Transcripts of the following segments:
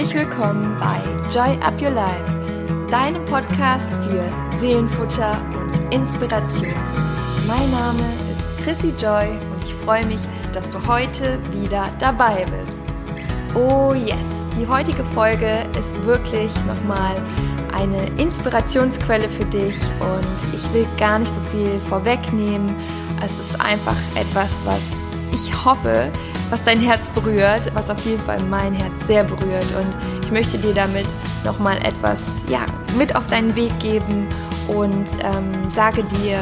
Herzlich willkommen bei Joy Up Your Life, deinem Podcast für Seelenfutter und Inspiration. Mein Name ist Chrissy Joy und ich freue mich, dass du heute wieder dabei bist. Oh yes, die heutige Folge ist wirklich nochmal eine Inspirationsquelle für dich und ich will gar nicht so viel vorwegnehmen. Es ist einfach etwas, was ich hoffe, was dein Herz berührt, was auf jeden Fall mein Herz sehr berührt. Und ich möchte dir damit nochmal etwas ja, mit auf deinen Weg geben und ähm, sage dir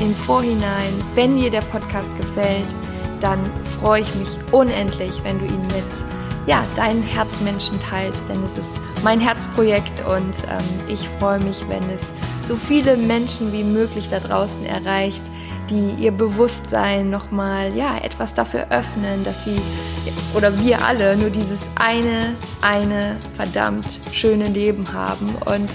im Vorhinein, wenn dir der Podcast gefällt, dann freue ich mich unendlich, wenn du ihn mit ja, deinen Herzmenschen teilst, denn es ist mein Herzprojekt und ähm, ich freue mich, wenn es so viele Menschen wie möglich da draußen erreicht, die ihr Bewusstsein nochmal, ja, etwas dafür öffnen, dass sie oder wir alle nur dieses eine, eine verdammt schöne Leben haben. Und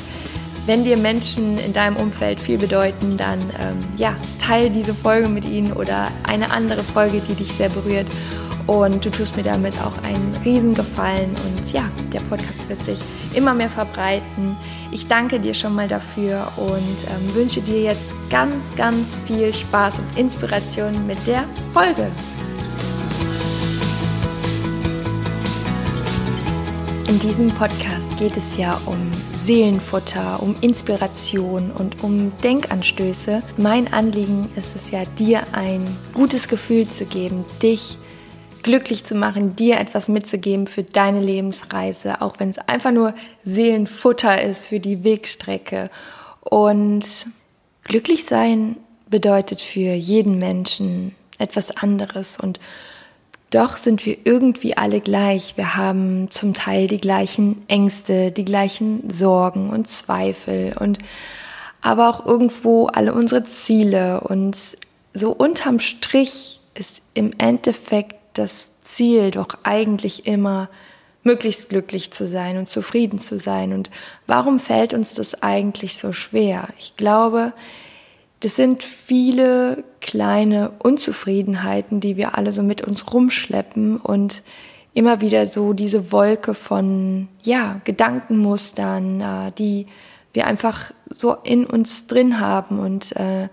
wenn dir Menschen in deinem Umfeld viel bedeuten, dann ähm, ja, teile diese Folge mit ihnen oder eine andere Folge, die dich sehr berührt. Und du tust mir damit auch einen Riesengefallen. Und ja, der Podcast wird sich immer mehr verbreiten. Ich danke dir schon mal dafür und ähm, wünsche dir jetzt ganz, ganz viel Spaß und Inspiration mit der Folge. In diesem Podcast geht es ja um Seelenfutter, um Inspiration und um Denkanstöße. Mein Anliegen ist es ja, dir ein gutes Gefühl zu geben, dich glücklich zu machen, dir etwas mitzugeben für deine Lebensreise, auch wenn es einfach nur Seelenfutter ist für die Wegstrecke. Und glücklich sein bedeutet für jeden Menschen etwas anderes und doch sind wir irgendwie alle gleich. Wir haben zum Teil die gleichen Ängste, die gleichen Sorgen und Zweifel und aber auch irgendwo alle unsere Ziele und so unterm Strich ist im Endeffekt das Ziel doch eigentlich immer, möglichst glücklich zu sein und zufrieden zu sein. Und warum fällt uns das eigentlich so schwer? Ich glaube, das sind viele kleine Unzufriedenheiten, die wir alle so mit uns rumschleppen und immer wieder so diese Wolke von, ja, Gedankenmustern, äh, die wir einfach so in uns drin haben. Und äh,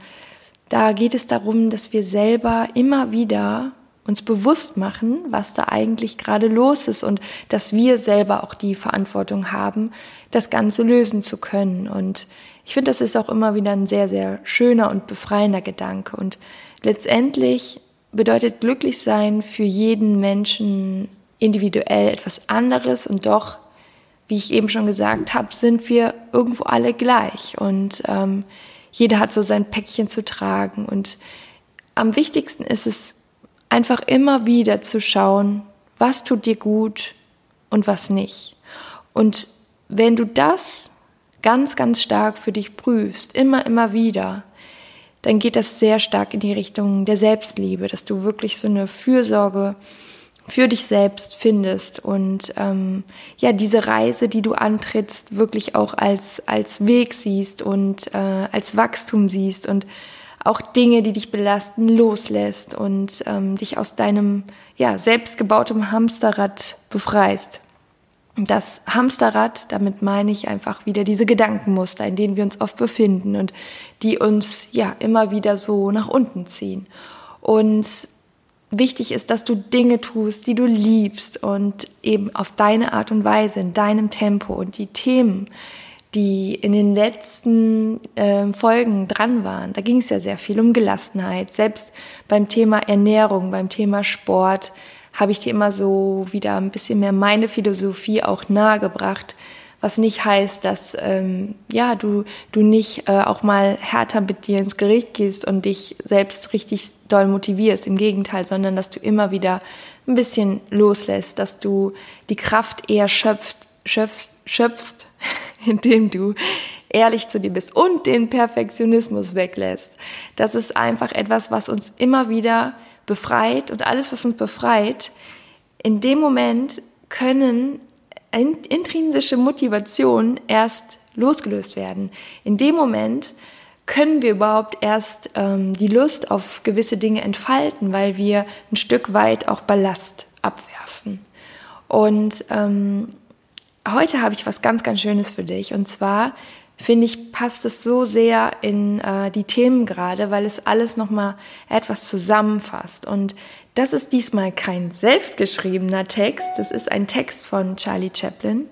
da geht es darum, dass wir selber immer wieder uns bewusst machen, was da eigentlich gerade los ist und dass wir selber auch die Verantwortung haben, das Ganze lösen zu können. Und ich finde, das ist auch immer wieder ein sehr, sehr schöner und befreiender Gedanke. Und letztendlich bedeutet glücklich sein für jeden Menschen individuell etwas anderes und doch, wie ich eben schon gesagt habe, sind wir irgendwo alle gleich und ähm, jeder hat so sein Päckchen zu tragen und am wichtigsten ist es, einfach immer wieder zu schauen, was tut dir gut und was nicht. Und wenn du das ganz, ganz stark für dich prüfst, immer, immer wieder, dann geht das sehr stark in die Richtung der Selbstliebe, dass du wirklich so eine Fürsorge für dich selbst findest und ähm, ja diese Reise, die du antrittst, wirklich auch als als Weg siehst und äh, als Wachstum siehst und auch Dinge, die dich belasten, loslässt und ähm, dich aus deinem ja, selbstgebautem Hamsterrad befreist. Das Hamsterrad, damit meine ich einfach wieder diese Gedankenmuster, in denen wir uns oft befinden und die uns ja immer wieder so nach unten ziehen. Und wichtig ist, dass du Dinge tust, die du liebst und eben auf deine Art und Weise, in deinem Tempo und die Themen, die in den letzten äh, Folgen dran waren. Da ging es ja sehr viel um Gelassenheit. Selbst beim Thema Ernährung, beim Thema Sport habe ich dir immer so wieder ein bisschen mehr meine Philosophie auch nahegebracht, was nicht heißt, dass ähm, ja du du nicht äh, auch mal härter mit dir ins Gericht gehst und dich selbst richtig doll motivierst. Im Gegenteil, sondern dass du immer wieder ein bisschen loslässt, dass du die Kraft eher schöpft, schöpfst, schöpfst indem du ehrlich zu dir bist und den Perfektionismus weglässt. Das ist einfach etwas, was uns immer wieder befreit und alles, was uns befreit, in dem Moment können intrinsische Motivationen erst losgelöst werden. In dem Moment können wir überhaupt erst ähm, die Lust auf gewisse Dinge entfalten, weil wir ein Stück weit auch Ballast abwerfen. Und ähm, heute habe ich was ganz, ganz Schönes für dich. Und zwar finde ich, passt es so sehr in äh, die Themen gerade, weil es alles nochmal etwas zusammenfasst. Und das ist diesmal kein selbstgeschriebener Text, das ist ein Text von Charlie Chaplin.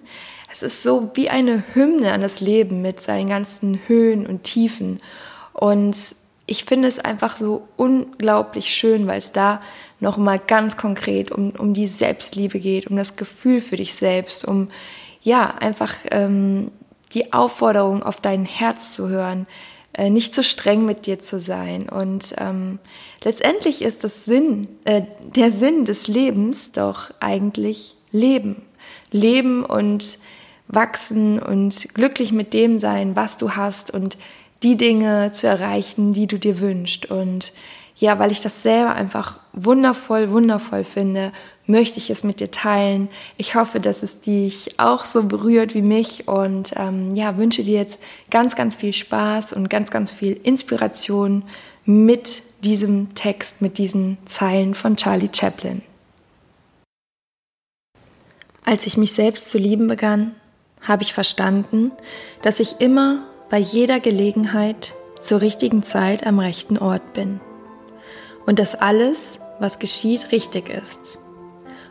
Es ist so wie eine Hymne an das Leben mit seinen ganzen Höhen und Tiefen. Und ich finde es einfach so unglaublich schön, weil es da nochmal ganz konkret um, um die Selbstliebe geht, um das Gefühl für dich selbst, um ja einfach ähm, die Aufforderung auf dein Herz zu hören, äh, nicht zu streng mit dir zu sein. Und ähm, letztendlich ist das Sinn, äh, der Sinn des Lebens doch eigentlich Leben. Leben und wachsen und glücklich mit dem sein, was du hast und die Dinge zu erreichen, die du dir wünschst. Und ja, weil ich das selber einfach wundervoll, wundervoll finde, möchte ich es mit dir teilen. Ich hoffe, dass es dich auch so berührt wie mich und ähm, ja, wünsche dir jetzt ganz, ganz viel Spaß und ganz, ganz viel Inspiration mit diesem Text, mit diesen Zeilen von Charlie Chaplin. Als ich mich selbst zu lieben begann, habe ich verstanden, dass ich immer bei jeder Gelegenheit zur richtigen Zeit am rechten Ort bin und dass alles, was geschieht, richtig ist.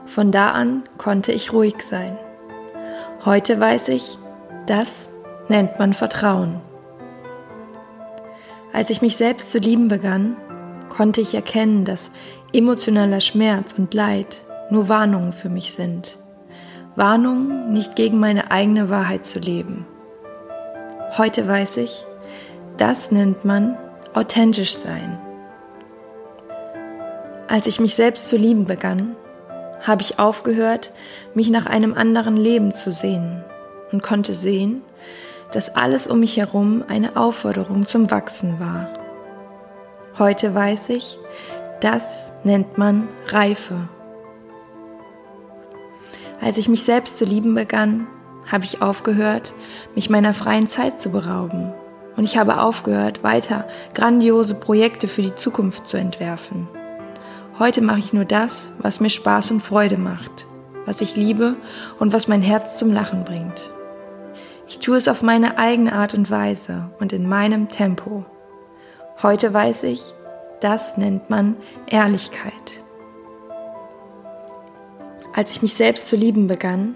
Von da an konnte ich ruhig sein. Heute weiß ich, das nennt man Vertrauen. Als ich mich selbst zu lieben begann, konnte ich erkennen, dass emotionaler Schmerz und Leid nur Warnungen für mich sind. Warnungen, nicht gegen meine eigene Wahrheit zu leben. Heute weiß ich, das nennt man authentisch sein. Als ich mich selbst zu lieben begann, habe ich aufgehört, mich nach einem anderen Leben zu sehen und konnte sehen, dass alles um mich herum eine Aufforderung zum Wachsen war. Heute weiß ich, das nennt man Reife. Als ich mich selbst zu lieben begann, habe ich aufgehört, mich meiner freien Zeit zu berauben. Und ich habe aufgehört, weiter grandiose Projekte für die Zukunft zu entwerfen. Heute mache ich nur das, was mir Spaß und Freude macht, was ich liebe und was mein Herz zum Lachen bringt. Ich tue es auf meine eigene Art und Weise und in meinem Tempo. Heute weiß ich, das nennt man Ehrlichkeit. Als ich mich selbst zu lieben begann,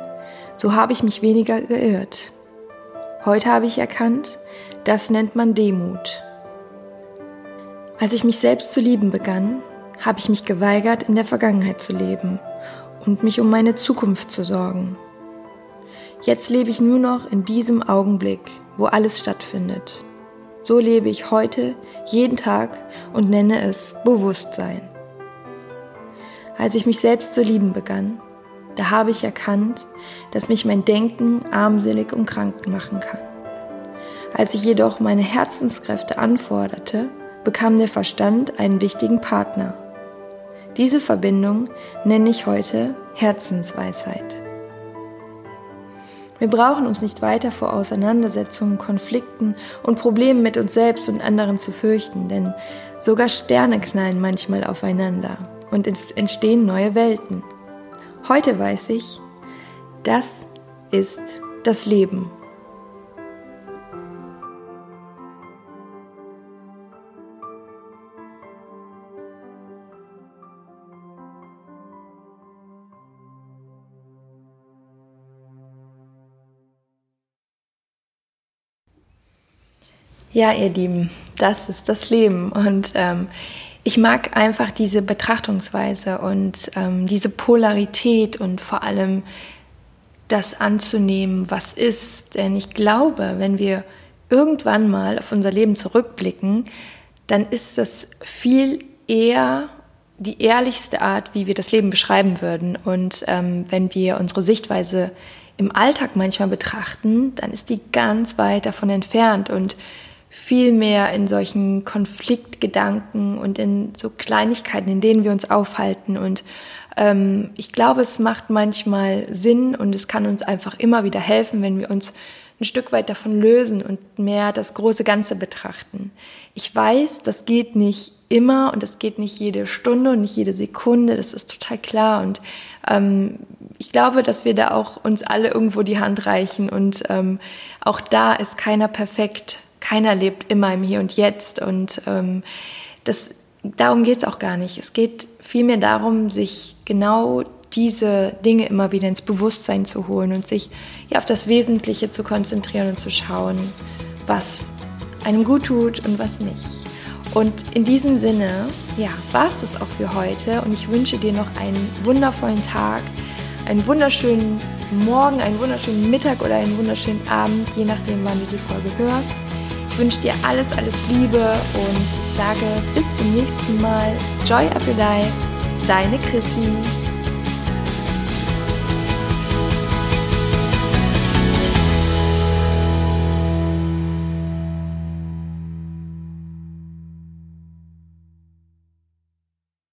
So habe ich mich weniger geirrt. Heute habe ich erkannt, das nennt man Demut. Als ich mich selbst zu lieben begann, habe ich mich geweigert, in der Vergangenheit zu leben und mich um meine Zukunft zu sorgen. Jetzt lebe ich nur noch in diesem Augenblick, wo alles stattfindet. So lebe ich heute, jeden Tag und nenne es Bewusstsein. Als ich mich selbst zu lieben begann, da habe ich erkannt, dass mich mein Denken armselig und krank machen kann. Als ich jedoch meine Herzenskräfte anforderte, bekam der Verstand einen wichtigen Partner. Diese Verbindung nenne ich heute Herzensweisheit. Wir brauchen uns nicht weiter vor Auseinandersetzungen, Konflikten und Problemen mit uns selbst und anderen zu fürchten, denn sogar Sterne knallen manchmal aufeinander und es entstehen neue Welten. Heute weiß ich, das ist das Leben. Ja, ihr Lieben, das ist das Leben. Und ähm, ich mag einfach diese Betrachtungsweise und ähm, diese Polarität und vor allem das anzunehmen, was ist. Denn ich glaube, wenn wir irgendwann mal auf unser Leben zurückblicken, dann ist das viel eher die ehrlichste Art, wie wir das Leben beschreiben würden. Und ähm, wenn wir unsere Sichtweise im Alltag manchmal betrachten, dann ist die ganz weit davon entfernt und viel mehr in solchen Konfliktgedanken und in so Kleinigkeiten, in denen wir uns aufhalten. Und ähm, ich glaube, es macht manchmal Sinn und es kann uns einfach immer wieder helfen, wenn wir uns ein Stück weit davon lösen und mehr das große Ganze betrachten. Ich weiß, das geht nicht immer und das geht nicht jede Stunde und nicht jede Sekunde, das ist total klar. Und ähm, ich glaube, dass wir da auch uns alle irgendwo die Hand reichen und ähm, auch da ist keiner perfekt keiner lebt immer im Hier und Jetzt und ähm, das, darum geht es auch gar nicht. Es geht vielmehr darum, sich genau diese Dinge immer wieder ins Bewusstsein zu holen und sich ja, auf das Wesentliche zu konzentrieren und zu schauen, was einem gut tut und was nicht. Und in diesem Sinne, ja, war es das auch für heute und ich wünsche dir noch einen wundervollen Tag, einen wunderschönen Morgen, einen wunderschönen Mittag oder einen wunderschönen Abend, je nachdem, wann du die Folge hörst. Ich wünsche dir alles, alles Liebe und sage bis zum nächsten Mal. Joy up your life, deine Chrissy.